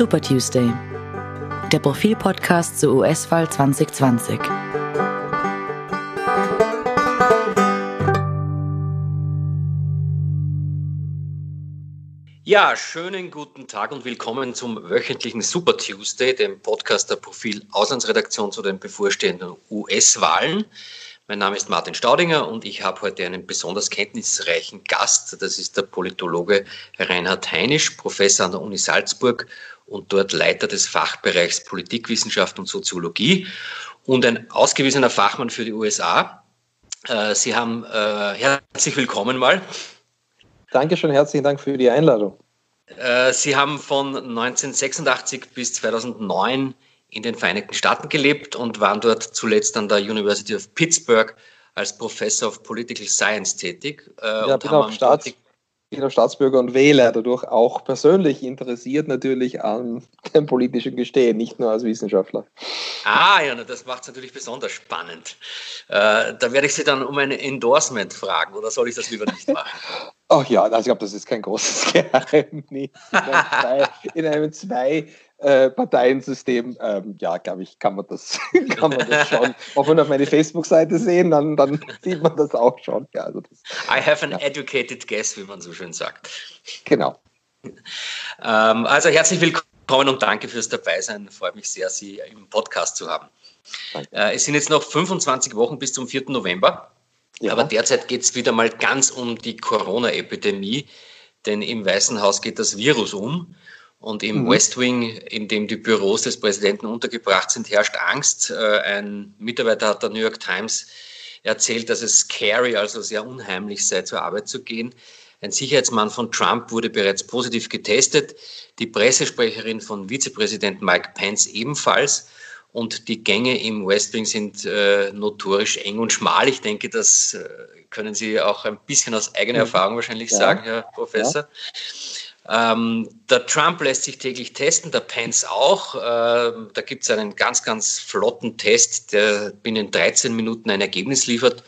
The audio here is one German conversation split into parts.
Super Tuesday, der Profil-Podcast zur US-Wahl 2020. Ja, schönen guten Tag und willkommen zum wöchentlichen Super Tuesday, dem Podcast der Profil Auslandsredaktion zu den bevorstehenden US-Wahlen. Mein Name ist Martin Staudinger und ich habe heute einen besonders kenntnisreichen Gast. Das ist der Politologe Reinhard Heinisch, Professor an der Uni Salzburg und dort Leiter des Fachbereichs Politikwissenschaft und Soziologie und ein ausgewiesener Fachmann für die USA. Äh, Sie haben äh, herzlich willkommen mal. Dankeschön, herzlichen Dank für die Einladung. Äh, Sie haben von 1986 bis 2009 in den Vereinigten Staaten gelebt und waren dort zuletzt an der University of Pittsburgh als Professor of Political Science tätig. Ja, bin auch, Staats, bin auch Staatsbürger und Wähler, dadurch auch persönlich interessiert natürlich an dem politischen Gestehen, nicht nur als Wissenschaftler. Ah, ja, das macht es natürlich besonders spannend. Äh, da werde ich Sie dann um ein Endorsement fragen, oder soll ich das lieber nicht machen? Ach ja, also ich glaube, das ist kein großes Geheimnis. In einem zwei, äh, ähm, ja, glaube ich, kann man, das, kann man das schon. Auch wenn auf meine Facebook-Seite sehen, dann, dann sieht man das auch schon. Ja, also das, I have an ja. educated guess, wie man so schön sagt. Genau. Ähm, also herzlich willkommen und danke fürs Dabeisein. Freut mich sehr, Sie im Podcast zu haben. Äh, es sind jetzt noch 25 Wochen bis zum 4. November. Ja. Aber derzeit geht es wieder mal ganz um die Corona-Epidemie, denn im Weißen Haus geht das Virus um. Und im mhm. West Wing, in dem die Büros des Präsidenten untergebracht sind, herrscht Angst. Äh, ein Mitarbeiter hat der New York Times erzählt, dass es scary, also sehr unheimlich sei, zur Arbeit zu gehen. Ein Sicherheitsmann von Trump wurde bereits positiv getestet, die Pressesprecherin von Vizepräsident Mike Pence ebenfalls. Und die Gänge im West Wing sind äh, notorisch eng und schmal. Ich denke, das äh, können Sie auch ein bisschen aus eigener mhm. Erfahrung wahrscheinlich ja. sagen, Herr Professor. Ja. Ähm, der Trump lässt sich täglich testen, der Pence auch. Ähm, da gibt es einen ganz, ganz flotten Test, der binnen 13 Minuten ein Ergebnis liefert.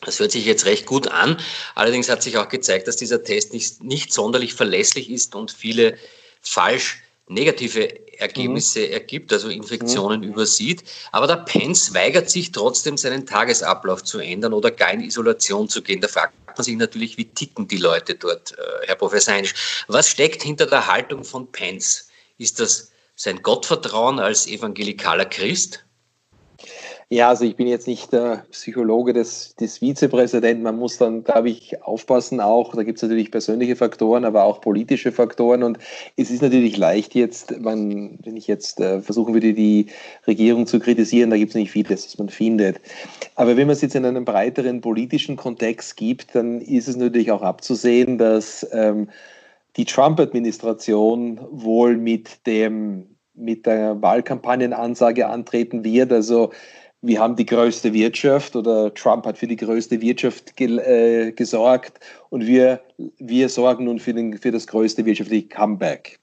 Das hört sich jetzt recht gut an. Allerdings hat sich auch gezeigt, dass dieser Test nicht, nicht sonderlich verlässlich ist und viele falsch negative Ergebnisse mhm. ergibt, also Infektionen mhm. übersieht. Aber der Pence weigert sich trotzdem, seinen Tagesablauf zu ändern oder gar in Isolation zu gehen. Da fragt man sich natürlich, wie ticken die Leute dort, äh, Herr Professor Heinrich. Was steckt hinter der Haltung von Pence? Ist das sein Gottvertrauen als evangelikaler Christ? Ja, also ich bin jetzt nicht der Psychologe des, des Vizepräsidenten. Man muss dann, glaube ich, aufpassen auch. Da gibt es natürlich persönliche Faktoren, aber auch politische Faktoren. Und es ist natürlich leicht jetzt, man, wenn ich jetzt äh, versuchen würde, die Regierung zu kritisieren, da gibt es nicht vieles, was man findet. Aber wenn man es jetzt in einem breiteren politischen Kontext gibt, dann ist es natürlich auch abzusehen, dass ähm, die Trump-Administration wohl mit dem mit der Wahlkampagnenansage antreten wird. Also wir haben die größte Wirtschaft oder Trump hat für die größte Wirtschaft ge äh, gesorgt und wir, wir sorgen nun für, den, für das größte wirtschaftliche Comeback.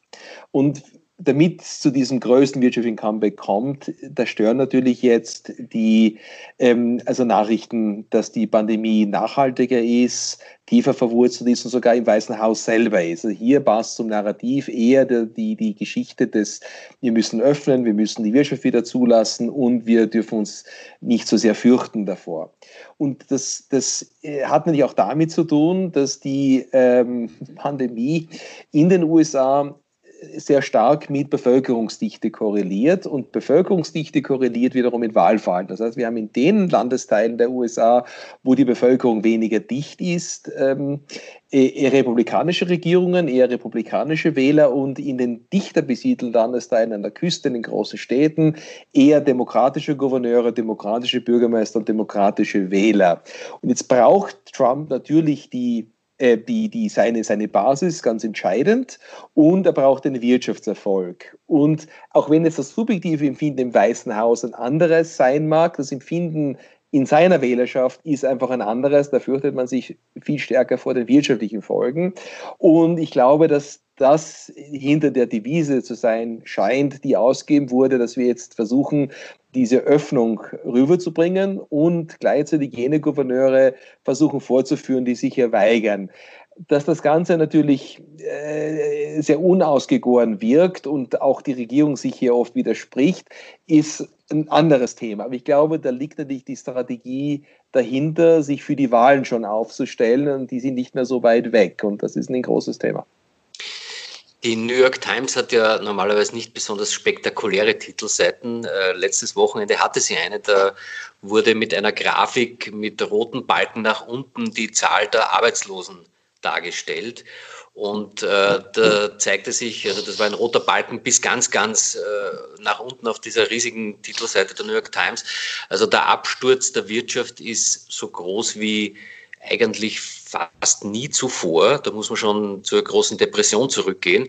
Und damit es zu diesem größten wirtschaftlichen Comeback kommt, da stören natürlich jetzt die ähm, also Nachrichten, dass die Pandemie nachhaltiger ist, tiefer verwurzelt ist und sogar im Weißen Haus selber ist. Also hier passt zum Narrativ eher die, die, Geschichte des, wir müssen öffnen, wir müssen die Wirtschaft wieder zulassen und wir dürfen uns nicht so sehr fürchten davor. Und das, das äh, hat natürlich auch damit zu tun, dass die ähm, Pandemie in den USA sehr stark mit Bevölkerungsdichte korreliert und Bevölkerungsdichte korreliert wiederum mit Wahlfallen. Das heißt, wir haben in den Landesteilen der USA, wo die Bevölkerung weniger dicht ist, ähm, e-, eher republikanische Regierungen, eher republikanische Wähler und in den dichter besiedelten Landesteilen an der Küste, in den großen Städten, eher demokratische Gouverneure, demokratische Bürgermeister und demokratische Wähler. Und jetzt braucht Trump natürlich die die, die seine, seine Basis ganz entscheidend und er braucht den Wirtschaftserfolg. Und auch wenn jetzt das subjektive Empfinden im Weißen Haus ein anderes sein mag, das Empfinden in seiner Wählerschaft ist einfach ein anderes. Da fürchtet man sich viel stärker vor den wirtschaftlichen Folgen. Und ich glaube, dass das hinter der Devise zu sein scheint, die ausgegeben wurde, dass wir jetzt versuchen, diese Öffnung rüberzubringen und gleichzeitig jene Gouverneure versuchen vorzuführen, die sich hier weigern. dass das Ganze natürlich äh, sehr unausgegoren wirkt und auch die Regierung sich hier oft widerspricht, ist ein anderes Thema. Aber ich glaube, da liegt natürlich die Strategie dahinter, sich für die Wahlen schon aufzustellen und die sind nicht mehr so weit weg und das ist ein großes Thema. Die New York Times hat ja normalerweise nicht besonders spektakuläre Titelseiten. Äh, letztes Wochenende hatte sie eine, da wurde mit einer Grafik mit roten Balken nach unten die Zahl der Arbeitslosen dargestellt. Und äh, da zeigte sich, also das war ein roter Balken bis ganz, ganz äh, nach unten auf dieser riesigen Titelseite der New York Times. Also der Absturz der Wirtschaft ist so groß wie eigentlich fast nie zuvor. Da muss man schon zur großen Depression zurückgehen.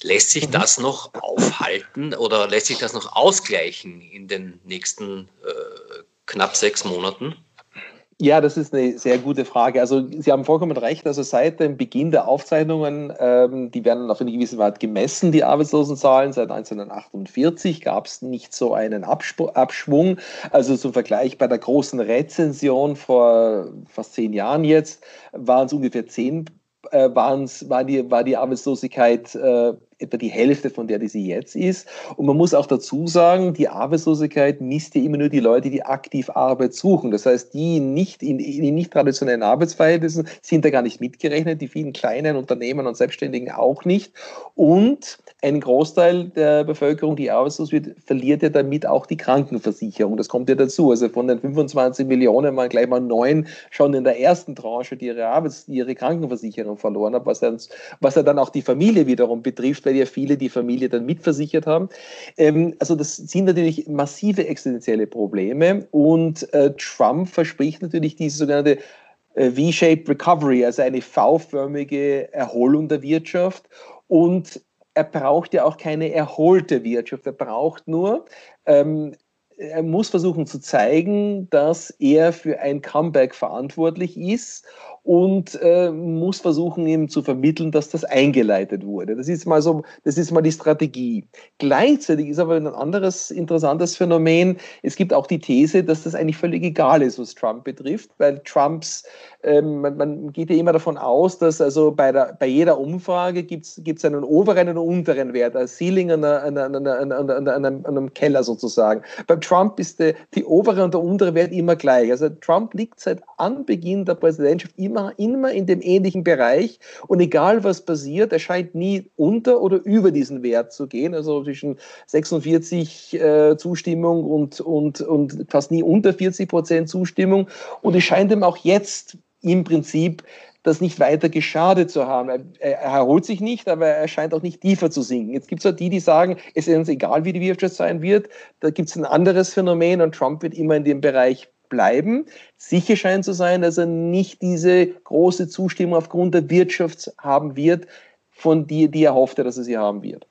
Lässt sich mhm. das noch aufhalten oder lässt sich das noch ausgleichen in den nächsten äh, knapp sechs Monaten? Ja, das ist eine sehr gute Frage. Also Sie haben vollkommen recht. Also seit dem Beginn der Aufzeichnungen, ähm, die werden auf eine gewisse Weise gemessen, die Arbeitslosenzahlen. Seit 1948 gab es nicht so einen Abschwung. Also zum Vergleich bei der großen Rezension vor fast zehn Jahren jetzt waren es ungefähr zehn äh, war, die, war die Arbeitslosigkeit äh, etwa die Hälfte von der, die sie jetzt ist. Und man muss auch dazu sagen, die Arbeitslosigkeit misst ja immer nur die Leute, die aktiv Arbeit suchen. Das heißt, die nicht in, in nicht traditionellen Arbeitsverhältnissen sind da gar nicht mitgerechnet, die vielen kleinen Unternehmen und Selbstständigen auch nicht. Und ein Großteil der Bevölkerung, die arbeitslos wird, verliert ja damit auch die Krankenversicherung. Das kommt ja dazu. Also von den 25 Millionen waren gleich mal neun schon in der ersten Tranche, die ihre, Arbeits-, ihre Krankenversicherung verloren haben, was, was ja dann auch die Familie wiederum betrifft, weil ja viele die Familie dann mitversichert haben. Ähm, also das sind natürlich massive existenzielle Probleme und äh, Trump verspricht natürlich diese sogenannte äh, V-shaped Recovery, also eine V-förmige Erholung der Wirtschaft. Und er braucht ja auch keine erholte Wirtschaft. Er braucht nur, ähm, er muss versuchen zu zeigen, dass er für ein Comeback verantwortlich ist und äh, muss versuchen, ihm zu vermitteln, dass das eingeleitet wurde. Das ist mal so, das ist mal die Strategie. Gleichzeitig ist aber ein anderes interessantes Phänomen. Es gibt auch die These, dass das eigentlich völlig egal ist, was Trump betrifft, weil Trumps, ähm, man, man, geht ja immer davon aus, dass also bei, der, bei jeder Umfrage gibt es einen oberen und unteren Wert, ein Ceiling an, an, an, an, einem Keller sozusagen. Beim Trump ist die, die obere und der untere Wert immer gleich. Also Trump liegt seit Anbeginn der Präsidentschaft immer immer, immer in dem ähnlichen Bereich und egal was passiert, er scheint nie unter oder über diesen Wert zu gehen, also zwischen 46 äh, Zustimmung und, und, und fast nie unter 40 Prozent Zustimmung und es scheint ihm auch jetzt im Prinzip das nicht weiter geschadet zu haben. Er, er, erholt sich nicht, aber er scheint auch nicht tiefer zu sinken. Jetzt gibt es auch die, die sagen, es ist uns egal, wie die Wirtschaft sein wird. Da gibt es ein anderes Phänomen und Trump wird immer in dem Bereich bleiben. Sicher scheint zu sein, dass er nicht diese große Zustimmung aufgrund der Wirtschaft haben wird, von die, die er hoffte, dass er sie haben wird.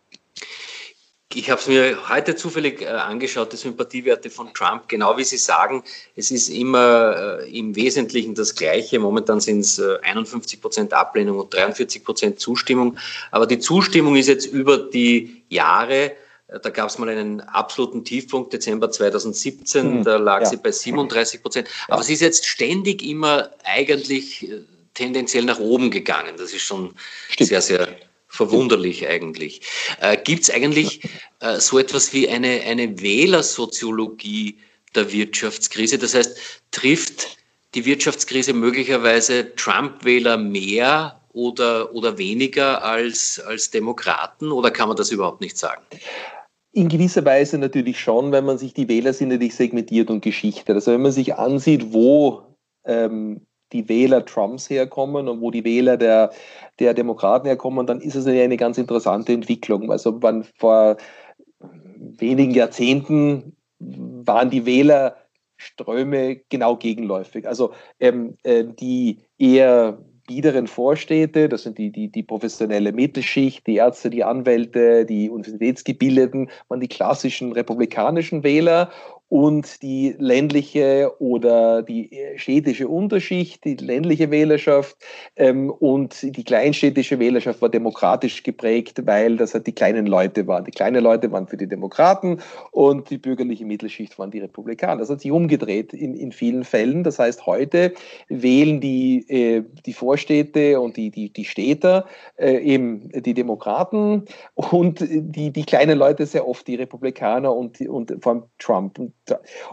Ich habe es mir heute zufällig äh, angeschaut, die Sympathiewerte von Trump. Genau wie Sie sagen, es ist immer äh, im Wesentlichen das Gleiche. Momentan sind es äh, 51 Prozent Ablehnung und 43 Prozent Zustimmung. Aber die Zustimmung ist jetzt über die Jahre da gab es mal einen absoluten Tiefpunkt, Dezember 2017, mhm. da lag ja. sie bei 37 Prozent. Aber ja. sie ist jetzt ständig immer eigentlich äh, tendenziell nach oben gegangen. Das ist schon Stimmt. sehr, sehr verwunderlich eigentlich. Äh, Gibt es eigentlich äh, so etwas wie eine, eine Wählersoziologie der Wirtschaftskrise? Das heißt, trifft die Wirtschaftskrise möglicherweise Trump-Wähler mehr oder, oder weniger als, als Demokraten oder kann man das überhaupt nicht sagen? In gewisser Weise natürlich schon, wenn man sich die Wähler sind natürlich segmentiert und geschichtet. Also wenn man sich ansieht, wo ähm, die Wähler Trumps herkommen und wo die Wähler der, der Demokraten herkommen, dann ist es eine ganz interessante Entwicklung. Also man vor wenigen Jahrzehnten waren die Wählerströme genau gegenläufig. Also ähm, äh, die eher biederen Vorstädte, das sind die, die, die professionelle Mittelschicht, die Ärzte, die Anwälte, die Universitätsgebildeten, waren die klassischen republikanischen Wähler und die ländliche oder die städtische Unterschicht, die ländliche Wählerschaft ähm, und die kleinstädtische Wählerschaft war demokratisch geprägt, weil das halt die kleinen Leute waren. Die kleinen Leute waren für die Demokraten und die bürgerliche Mittelschicht waren die Republikaner. Das hat sich umgedreht in, in vielen Fällen. Das heißt, heute wählen die, äh, die Vorstädte und die, die, die Städter äh, eben die Demokraten und die, die kleinen Leute sehr oft die Republikaner und, und vor allem Trump.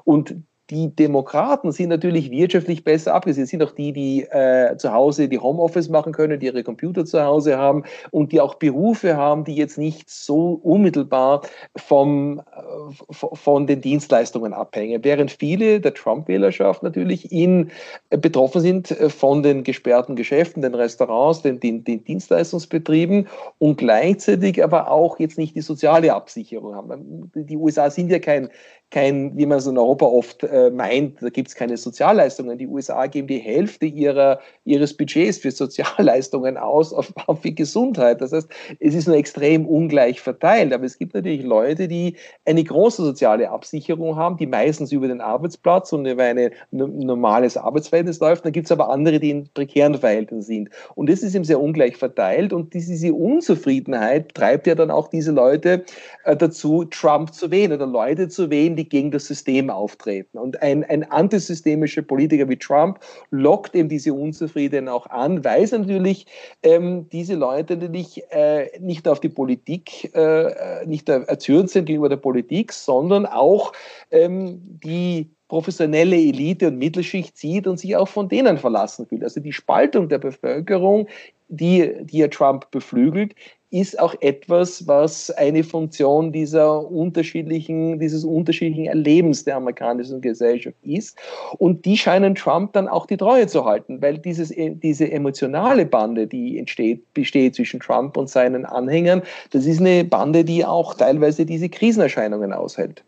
Und die Demokraten sind natürlich wirtschaftlich besser abgesehen. sind auch die, die äh, zu Hause die Homeoffice machen können, die ihre Computer zu Hause haben und die auch Berufe haben, die jetzt nicht so unmittelbar vom, äh, von den Dienstleistungen abhängen. Während viele der Trump-Wählerschaft natürlich in, äh, betroffen sind äh, von den gesperrten Geschäften, den Restaurants, den, den, den Dienstleistungsbetrieben und gleichzeitig aber auch jetzt nicht die soziale Absicherung haben. Die USA sind ja kein, kein, wie man es in Europa oft äh, meint, da gibt es keine Sozialleistungen. Die USA geben die Hälfte ihrer, ihres Budgets für Sozialleistungen aus auf, auf die Gesundheit. Das heißt, es ist nur extrem ungleich verteilt. Aber es gibt natürlich Leute, die eine große soziale Absicherung haben, die meistens über den Arbeitsplatz und über ein normales Arbeitsverhältnis läuft. Dann gibt es aber andere, die in prekären Verhältnissen sind. Und das ist eben sehr ungleich verteilt. Und diese Unzufriedenheit treibt ja dann auch diese Leute äh, dazu, Trump zu wählen oder Leute zu wählen, die die gegen das System auftreten. Und ein, ein antisystemischer Politiker wie Trump lockt eben diese Unzufriedenen auch an, weil es natürlich ähm, diese Leute natürlich äh, nicht auf die Politik, äh, nicht erzürnt sind gegenüber der Politik, sondern auch ähm, die professionelle Elite und Mittelschicht sieht und sich auch von denen verlassen fühlt. Also die Spaltung der Bevölkerung, die, die ja Trump beflügelt, ist auch etwas, was eine Funktion dieser unterschiedlichen, dieses unterschiedlichen Erlebens der amerikanischen Gesellschaft ist. Und die scheinen Trump dann auch die Treue zu halten, weil dieses, äh, diese emotionale Bande, die entsteht, besteht zwischen Trump und seinen Anhängern, das ist eine Bande, die auch teilweise diese Krisenerscheinungen aushält.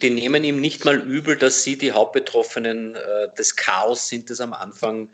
Die nehmen ihm nicht mal übel, dass sie die Hauptbetroffenen äh, des Chaos sind, das am Anfang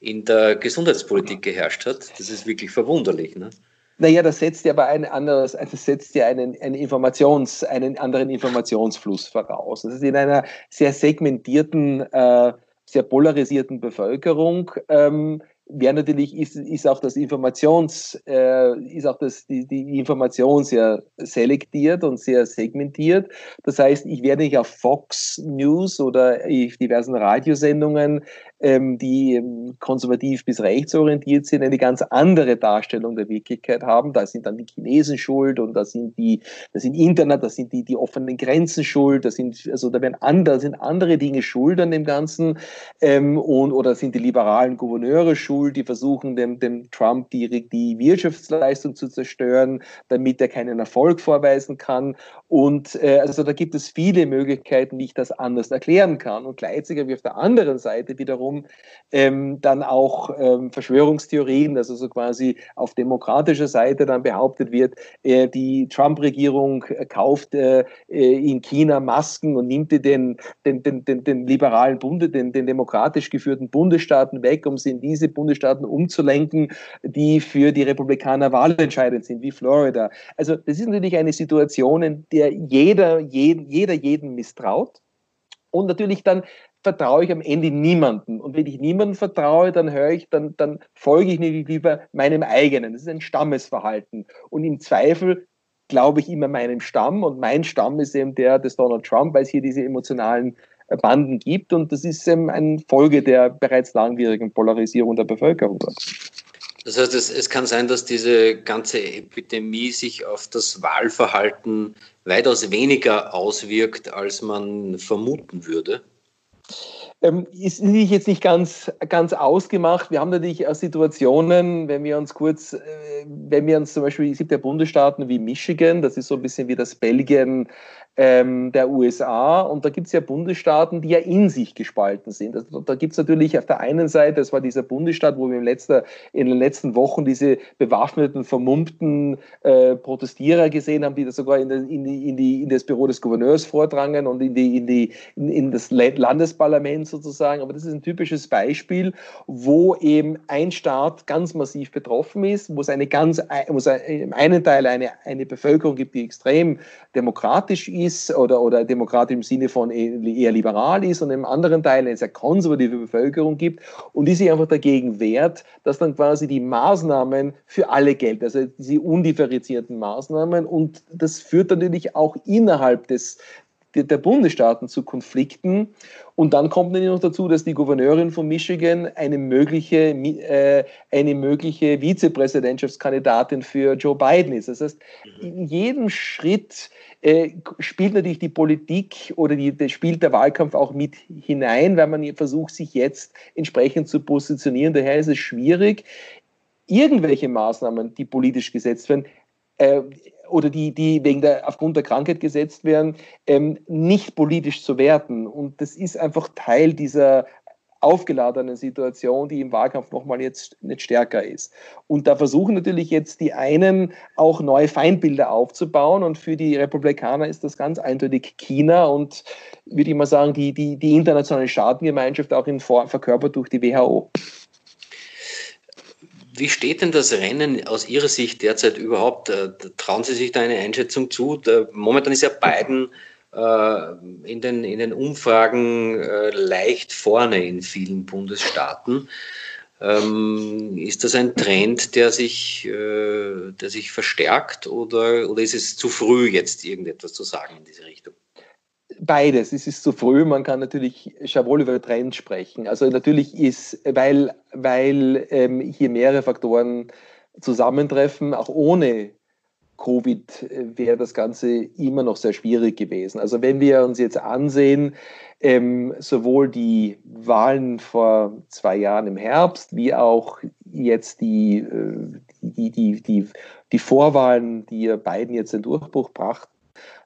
in der Gesundheitspolitik geherrscht hat. Das ist wirklich verwunderlich. Ne? Naja, das setzt ja aber ein anderes, also setzt ja einen, einen, Informations, einen anderen Informationsfluss voraus. Das ist in einer sehr segmentierten, äh, sehr polarisierten Bevölkerung ähm, wäre natürlich, ist, ist auch das Informations, äh, ist auch das, die, die Information sehr selektiert und sehr segmentiert. Das heißt, ich werde nicht auf Fox News oder diversen Radiosendungen die ähm, konservativ bis rechtsorientiert sind, eine ganz andere Darstellung der Wirklichkeit haben. Da sind dann die Chinesen schuld und da sind die, das sind Internet, da sind die, die offenen Grenzen schuld, da sind, also da werden andere, sind andere Dinge schuld an dem Ganzen, ähm, und, oder sind die liberalen Gouverneure schuld, die versuchen dem, dem Trump die, die Wirtschaftsleistung zu zerstören, damit er keinen Erfolg vorweisen kann. Und äh, also da gibt es viele Möglichkeiten, wie ich das anders erklären kann. Und gleichzeitig wie auf der anderen Seite wiederum wiederum ähm, dann auch ähm, Verschwörungstheorien, also so quasi auf demokratischer Seite dann behauptet wird, äh, die Trump-Regierung kauft äh, äh in China Masken und nimmt den, den, den, den, den liberalen Bunde, den, den demokratisch geführten Bundesstaaten weg, um sie in diese Bundesstaaten umzulenken, die für die Republikaner wahlentscheidend sind, wie Florida. Also das ist natürlich eine Situation, in der jeder, jeden, jeder jeden misstraut und natürlich dann vertraue ich am Ende niemanden. Und wenn ich niemandem vertraue, dann höre ich, dann, dann folge ich nicht lieber meinem eigenen. Das ist ein Stammesverhalten. Und im Zweifel glaube ich immer meinem Stamm. Und mein Stamm ist eben der des Donald Trump, weil es hier diese emotionalen äh, Banden gibt. Und das ist eben eine Folge der bereits langwierigen Polarisierung der Bevölkerung. Das heißt, es, es kann sein, dass diese ganze Epidemie sich auf das Wahlverhalten weitaus weniger auswirkt, als man vermuten würde. Ähm, ist nicht jetzt nicht ganz, ganz ausgemacht. Wir haben natürlich auch Situationen, wenn wir uns kurz, äh, wenn wir uns zum Beispiel, es gibt ja Bundesstaaten wie Michigan, das ist so ein bisschen wie das Belgien ähm, der USA. Und da gibt es ja Bundesstaaten, die ja in sich gespalten sind. Also, da gibt es natürlich auf der einen Seite, das war dieser Bundesstaat, wo wir im letzter, in den letzten Wochen diese bewaffneten, vermummten äh, Protestierer gesehen haben, die da sogar in, den, in, die, in, die, in das Büro des Gouverneurs vordrangen und in, die, in, die, in, in das Landesparlament sozusagen. Aber das ist ein typisches Beispiel, wo eben ein Staat ganz massiv betroffen ist, wo es eine ganz, wo es im einen Teil eine, eine Bevölkerung gibt, die extrem demokratisch ist, ist oder, oder demokratisch im Sinne von eher liberal ist und im anderen Teil eine sehr konservative Bevölkerung gibt und die sich einfach dagegen wehrt, dass dann quasi die Maßnahmen für alle gelten, also diese undifferenzierten Maßnahmen und das führt natürlich auch innerhalb des, der Bundesstaaten zu Konflikten. Und dann kommt natürlich noch dazu, dass die Gouverneurin von Michigan eine mögliche, äh, eine mögliche Vizepräsidentschaftskandidatin für Joe Biden ist. Das heißt, in jedem Schritt äh, spielt natürlich die Politik oder die, die, spielt der Wahlkampf auch mit hinein, weil man versucht, sich jetzt entsprechend zu positionieren. Daher ist es schwierig, irgendwelche Maßnahmen, die politisch gesetzt werden, äh, oder die, die wegen der, aufgrund der Krankheit gesetzt werden, ähm, nicht politisch zu werten. Und das ist einfach Teil dieser aufgeladenen Situation, die im Wahlkampf nochmal jetzt nicht stärker ist. Und da versuchen natürlich jetzt die einen auch neue Feindbilder aufzubauen und für die Republikaner ist das ganz eindeutig China und würde ich mal sagen, die, die, die internationale Staatengemeinschaft auch in Form verkörpert durch die WHO. Wie steht denn das Rennen aus Ihrer Sicht derzeit überhaupt? Äh, trauen Sie sich da eine Einschätzung zu? Momentan ist ja Biden äh, in den, in den Umfragen äh, leicht vorne in vielen Bundesstaaten. Ähm, ist das ein Trend, der sich, der sich verstärkt oder, oder ist es zu früh, jetzt irgendetwas zu sagen in diese Richtung? Beides. Es ist zu früh, man kann natürlich schon wohl über Trend sprechen. Also natürlich ist, weil, weil ähm, hier mehrere Faktoren zusammentreffen, auch ohne Covid äh, wäre das Ganze immer noch sehr schwierig gewesen. Also wenn wir uns jetzt ansehen, ähm, sowohl die Wahlen vor zwei Jahren im Herbst, wie auch jetzt die, äh, die, die, die, die Vorwahlen, die Biden jetzt den Durchbruch brachten,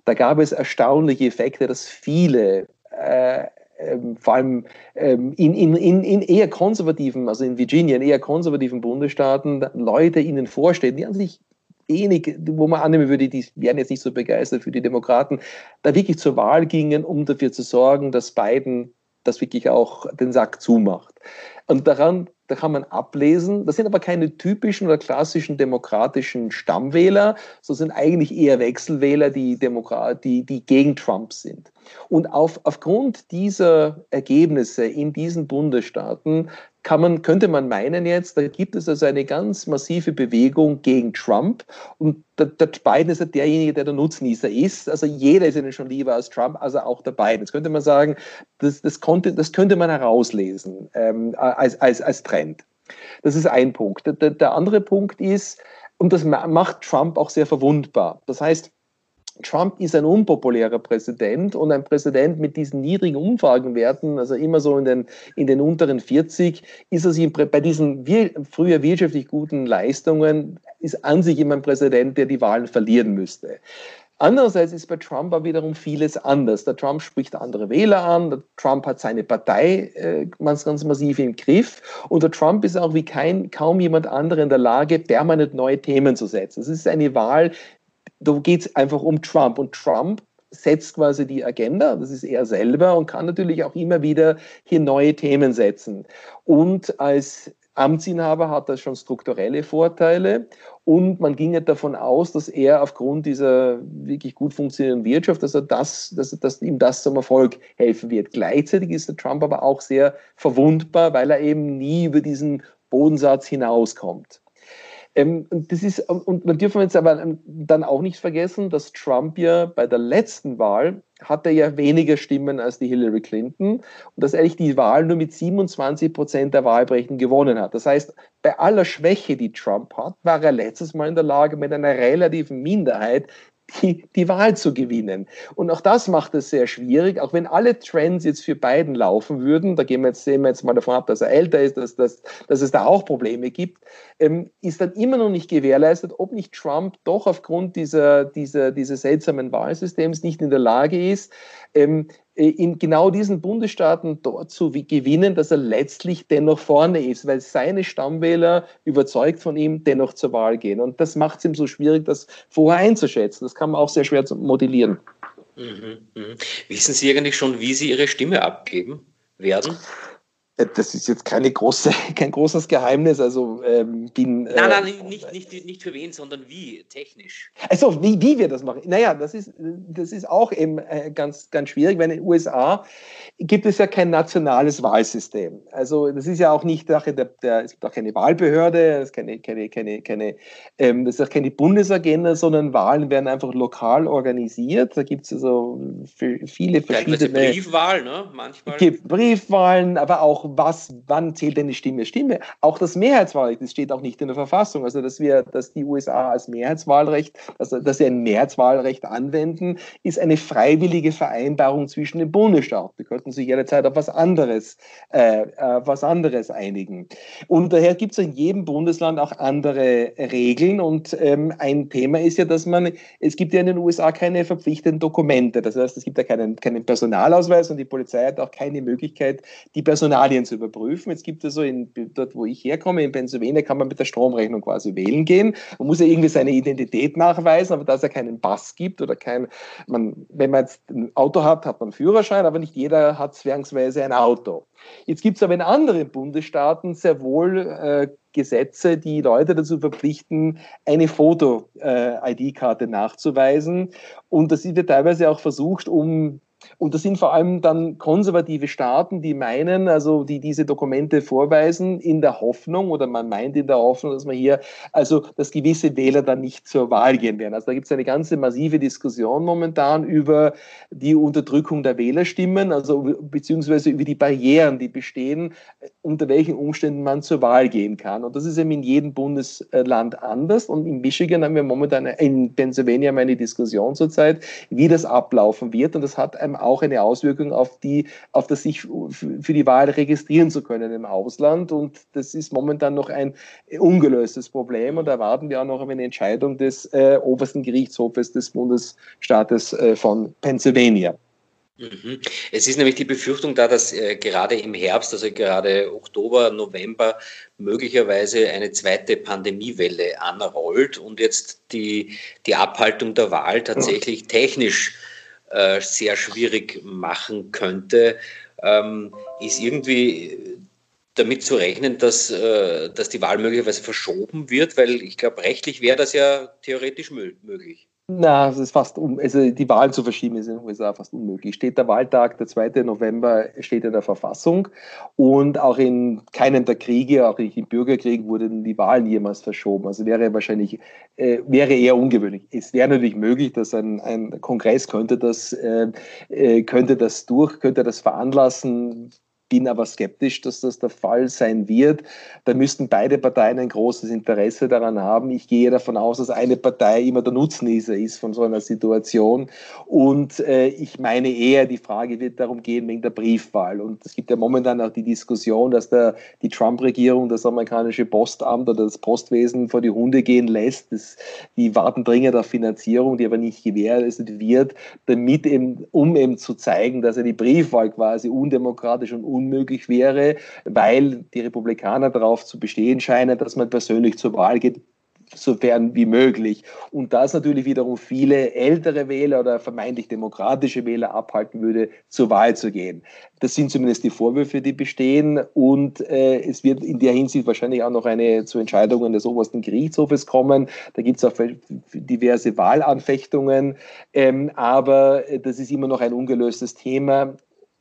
da gab es erstaunliche Effekte, dass viele äh, ähm, vor allem ähm, in, in, in, eher konservativen, also in Virginia, in eher konservativen Bundesstaaten, Leute ihnen vorstehen, die an sich wenig, wo man annehmen würde, die wären jetzt nicht so begeistert für die Demokraten, da wirklich zur Wahl gingen, um dafür zu sorgen, dass Biden das wirklich auch den Sack zumacht. Und daran da kann man ablesen. Das sind aber keine typischen oder klassischen demokratischen Stammwähler, so sind eigentlich eher Wechselwähler, die, Demokrat, die, die gegen Trump sind. Und auf, aufgrund dieser Ergebnisse in diesen Bundesstaaten kann man, könnte man meinen jetzt, da gibt es also eine ganz massive Bewegung gegen Trump und der, der Biden ist ja derjenige, der der Nutznießer ist. Also jeder ist ihnen schon lieber als Trump, also auch der Biden. Jetzt könnte man sagen, das, das, konnte, das könnte man herauslesen ähm, als, als, als Trend. Das ist ein Punkt. Der, der andere Punkt ist, und das macht Trump auch sehr verwundbar. Das heißt, Trump ist ein unpopulärer Präsident und ein Präsident mit diesen niedrigen Umfragenwerten, also immer so in den, in den unteren 40, ist er sich bei diesen früher wirtschaftlich guten Leistungen, ist an sich immer ein Präsident, der die Wahlen verlieren müsste. Andererseits ist bei Trump aber wiederum vieles anders. Der Trump spricht andere Wähler an, der Trump hat seine Partei äh, ganz, ganz massiv im Griff und der Trump ist auch wie kein, kaum jemand anderer in der Lage, permanent neue Themen zu setzen. Es ist eine Wahl, da geht es einfach um Trump. Und Trump setzt quasi die Agenda, das ist er selber und kann natürlich auch immer wieder hier neue Themen setzen. Und als Amtsinhaber hat er schon strukturelle Vorteile und man ging ja davon aus, dass er aufgrund dieser wirklich gut funktionierenden Wirtschaft, dass er das, dass, dass ihm das zum Erfolg helfen wird. Gleichzeitig ist der Trump aber auch sehr verwundbar, weil er eben nie über diesen Bodensatz hinauskommt. Ähm, und, das ist, und man dürfen jetzt aber ähm, dann auch nicht vergessen, dass Trump ja bei der letzten Wahl hatte ja weniger Stimmen als die Hillary Clinton und dass eigentlich die Wahl nur mit 27 Prozent der Wahlberechtigten gewonnen hat. Das heißt, bei aller Schwäche, die Trump hat, war er letztes Mal in der Lage, mit einer relativen Minderheit die, die Wahl zu gewinnen. Und auch das macht es sehr schwierig, auch wenn alle Trends jetzt für Biden laufen würden, da gehen wir jetzt, sehen wir jetzt mal davon ab, dass er älter ist, dass, dass, dass es da auch Probleme gibt, ähm, ist dann immer noch nicht gewährleistet, ob nicht Trump doch aufgrund dieser, dieser, dieses seltsamen Wahlsystems nicht in der Lage ist, ähm, äh, in genau diesen Bundesstaaten dort zu gewinnen, dass er letztlich dennoch vorne ist, weil seine Stammwähler überzeugt von ihm dennoch zur Wahl gehen. Und das macht es ihm so schwierig, das vorher einzuschätzen. Das kann man auch sehr schwer modellieren. Mhm, mh. Wissen Sie eigentlich schon, wie Sie Ihre Stimme abgeben werden? Äh, das ist jetzt keine große, kein großes Geheimnis. Also ähm, bin. Nein, nein, äh, nicht, nicht, nicht für wen, sondern wie, technisch. Also wie, wie wir das machen. Naja, das ist, das ist auch eben äh, ganz, ganz schwierig, weil in den USA gibt es ja kein nationales Wahlsystem. Also das ist ja auch nicht Sache der, der es gibt auch keine Wahlbehörde, es ist keine, keine, keine, keine, ähm, das ist auch keine Bundesagenda, sondern Wahlen werden einfach lokal organisiert. Da gibt es also viele verschiedene. Briefwahl, ne? Manchmal. Es gibt Briefwahlen, aber auch was, wann zählt eine Stimme? Stimme. Auch das Mehrheitswahlrecht, das steht auch nicht in der Verfassung. Also dass wir, dass die USA als Mehrheitswahlrecht, also dass sie ein Mehrheitswahlrecht anwenden, ist eine freiwillige Vereinbarung zwischen den Bundesstaaten. Die könnten sich jederzeit auf was anderes, äh, äh, was anderes einigen. Und daher gibt es in jedem Bundesland auch andere Regeln. Und ähm, ein Thema ist ja, dass man, es gibt ja in den USA keine verpflichtenden Dokumente. Das heißt, es gibt ja keinen, keinen Personalausweis und die Polizei hat auch keine Möglichkeit, die Personalien zu überprüfen. Jetzt gibt es so in, dort, wo ich herkomme, in Pennsylvania, kann man mit der Stromrechnung quasi wählen gehen. Man muss ja irgendwie seine Identität nachweisen, aber da es ja keinen Pass gibt oder kein, man, wenn man jetzt ein Auto hat, hat man einen Führerschein, aber nicht jeder hat zwangsweise ein Auto. Jetzt gibt es aber in anderen Bundesstaaten sehr wohl äh, Gesetze, die Leute dazu verpflichten, eine Foto-ID-Karte äh, nachzuweisen. Und das wird teilweise auch versucht, um und das sind vor allem dann konservative Staaten, die meinen, also die diese Dokumente vorweisen, in der Hoffnung oder man meint in der Hoffnung, dass man hier, also dass gewisse Wähler dann nicht zur Wahl gehen werden. Also da gibt es eine ganze massive Diskussion momentan über die Unterdrückung der Wählerstimmen, also beziehungsweise über die Barrieren, die bestehen, unter welchen Umständen man zur Wahl gehen kann. Und das ist eben in jedem Bundesland anders. Und in Michigan haben wir momentan, in Pennsylvania haben wir eine Diskussion zurzeit, wie das ablaufen wird. Und das hat einem auch eine Auswirkung auf die, auf das sich für die Wahl registrieren zu können im Ausland. Und das ist momentan noch ein ungelöstes Problem. Und da warten wir auch noch auf eine Entscheidung des äh, obersten Gerichtshofes des Bundesstaates äh, von Pennsylvania. Mhm. Es ist nämlich die Befürchtung da, dass äh, gerade im Herbst, also gerade Oktober, November, möglicherweise eine zweite Pandemiewelle anrollt und jetzt die, die Abhaltung der Wahl tatsächlich technisch äh, sehr schwierig machen könnte, ähm, ist irgendwie damit zu rechnen, dass, äh, dass die Wahl möglicherweise verschoben wird, weil ich glaube, rechtlich wäre das ja theoretisch möglich. Na, es ist fast um, also die Wahl zu verschieben ist in den USA fast unmöglich. Steht der Wahltag, der 2. November, steht in der Verfassung und auch in keinem der Kriege, auch nicht im Bürgerkrieg, wurden die Wahlen jemals verschoben. Also wäre wahrscheinlich, äh, wäre eher ungewöhnlich. Es wäre natürlich möglich, dass ein, ein Kongress könnte das, äh, äh könnte das durch, könnte das veranlassen, bin aber skeptisch, dass das der Fall sein wird. Da müssten beide Parteien ein großes Interesse daran haben. Ich gehe davon aus, dass eine Partei immer der Nutznießer ist von so einer Situation. Und äh, ich meine eher, die Frage wird darum gehen wegen der Briefwahl. Und es gibt ja momentan auch die Diskussion, dass der, die Trump-Regierung das amerikanische Postamt oder das Postwesen vor die Hunde gehen lässt. Das, die warten dringend auf Finanzierung, die aber nicht gewährleistet wird, damit eben, um eben zu zeigen, dass er die Briefwahl quasi undemokratisch und unmöglich wäre, weil die Republikaner darauf zu bestehen scheinen, dass man persönlich zur Wahl geht, sofern wie möglich. Und das natürlich wiederum viele ältere Wähler oder vermeintlich demokratische Wähler abhalten würde, zur Wahl zu gehen. Das sind zumindest die Vorwürfe, die bestehen. Und äh, es wird in der Hinsicht wahrscheinlich auch noch eine zu Entscheidungen des obersten Gerichtshofes kommen. Da gibt es auch diverse Wahlanfechtungen. Ähm, aber das ist immer noch ein ungelöstes Thema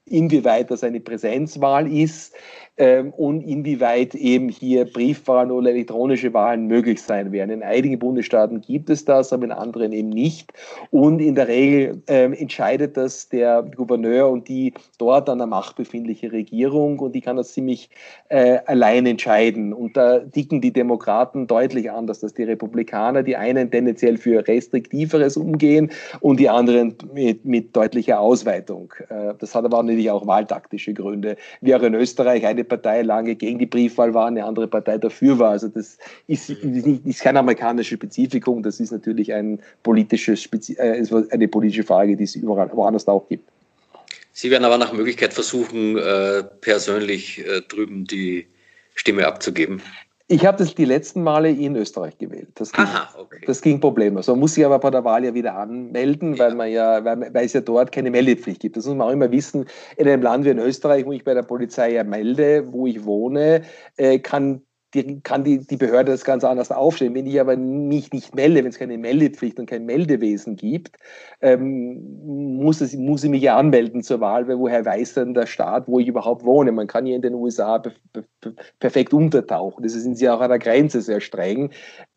inwieweit das eine Präsenzwahl ist ähm, und inwieweit eben hier Briefwahlen oder elektronische Wahlen möglich sein werden. In einigen Bundesstaaten gibt es das, aber in anderen eben nicht. Und in der Regel ähm, entscheidet das der Gouverneur und die dort an der Macht befindliche Regierung und die kann das ziemlich äh, allein entscheiden. Und da dicken die Demokraten deutlich anders als die Republikaner. Die einen tendenziell für restriktiveres umgehen und die anderen mit, mit deutlicher Ausweitung. Äh, das hat aber natürlich auch wahltaktische Gründe. Wie auch in Österreich eine Partei lange gegen die Briefwahl war, eine andere Partei dafür war. Also das ist, ist keine amerikanische Spezifikum, das ist natürlich ein politisches, äh, eine politische Frage, die es überall woanders auch gibt. Sie werden aber nach Möglichkeit versuchen, äh, persönlich äh, drüben die Stimme abzugeben. Ich habe das die letzten Male in Österreich gewählt. Das ging, Aha, okay. Das ging problemlos. Man muss sich aber bei der Wahl ja wieder anmelden, ja. weil man ja, weil, weil, es ja dort keine Meldepflicht gibt. Das muss man auch immer wissen. In einem Land wie in Österreich, wo ich bei der Polizei ja melde, wo ich wohne, äh, kann die, kann die, die Behörde das ganz anders aufstellen. Wenn ich aber mich nicht melde, wenn es keine Meldepflicht und kein Meldewesen gibt, ähm, muss, es, muss ich mich ja anmelden zur Wahl, weil woher weiß dann der Staat, wo ich überhaupt wohne? Man kann hier in den USA perfekt untertauchen. Das sind sie auch an der Grenze sehr streng.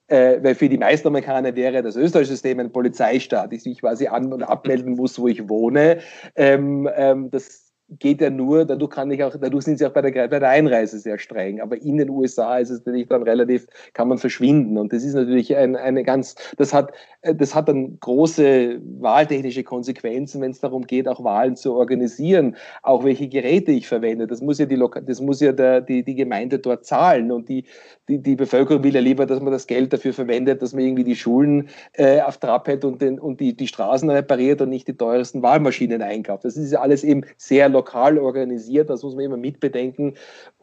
Äh, weil für die meisten Amerikaner wäre das österreichische System ein Polizeistaat, ich quasi an- und abmelden muss, wo ich wohne. Ähm, ähm, das, geht ja nur, dadurch kann ich auch, dadurch sind sie auch bei der, bei der Einreise sehr streng. Aber in den USA ist es natürlich dann relativ, kann man verschwinden. Und das ist natürlich ein, eine ganz, das hat, das hat dann große wahltechnische Konsequenzen, wenn es darum geht, auch Wahlen zu organisieren, auch welche Geräte ich verwende. Das muss ja die, das muss ja der, die, die Gemeinde dort zahlen. Und die, die, die Bevölkerung will ja lieber, dass man das Geld dafür verwendet, dass man irgendwie die Schulen äh, auf Trab hält und, den, und die, die Straßen repariert und nicht die teuersten Wahlmaschinen einkauft. Das ist ja alles eben sehr lokal organisiert, das muss man immer mitbedenken.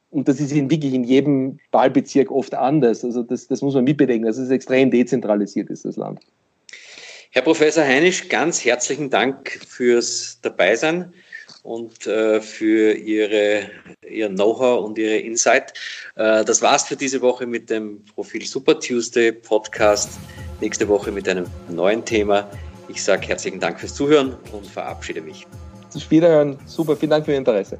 Und das ist in, wirklich in jedem Wahlbezirk oft anders. Also das, das muss man mitbedenken. Das ist extrem dezentralisiert, ist das Land. Herr Professor Heinisch, ganz herzlichen Dank fürs Dabeisein und äh, für Ihre, Ihr Know-how und Ihre Insight. Äh, das war's für diese Woche mit dem Profil Super Tuesday Podcast. Nächste Woche mit einem neuen Thema. Ich sage herzlichen Dank fürs Zuhören und verabschiede mich. Wiederhören. Super, vielen Dank für Ihr Interesse.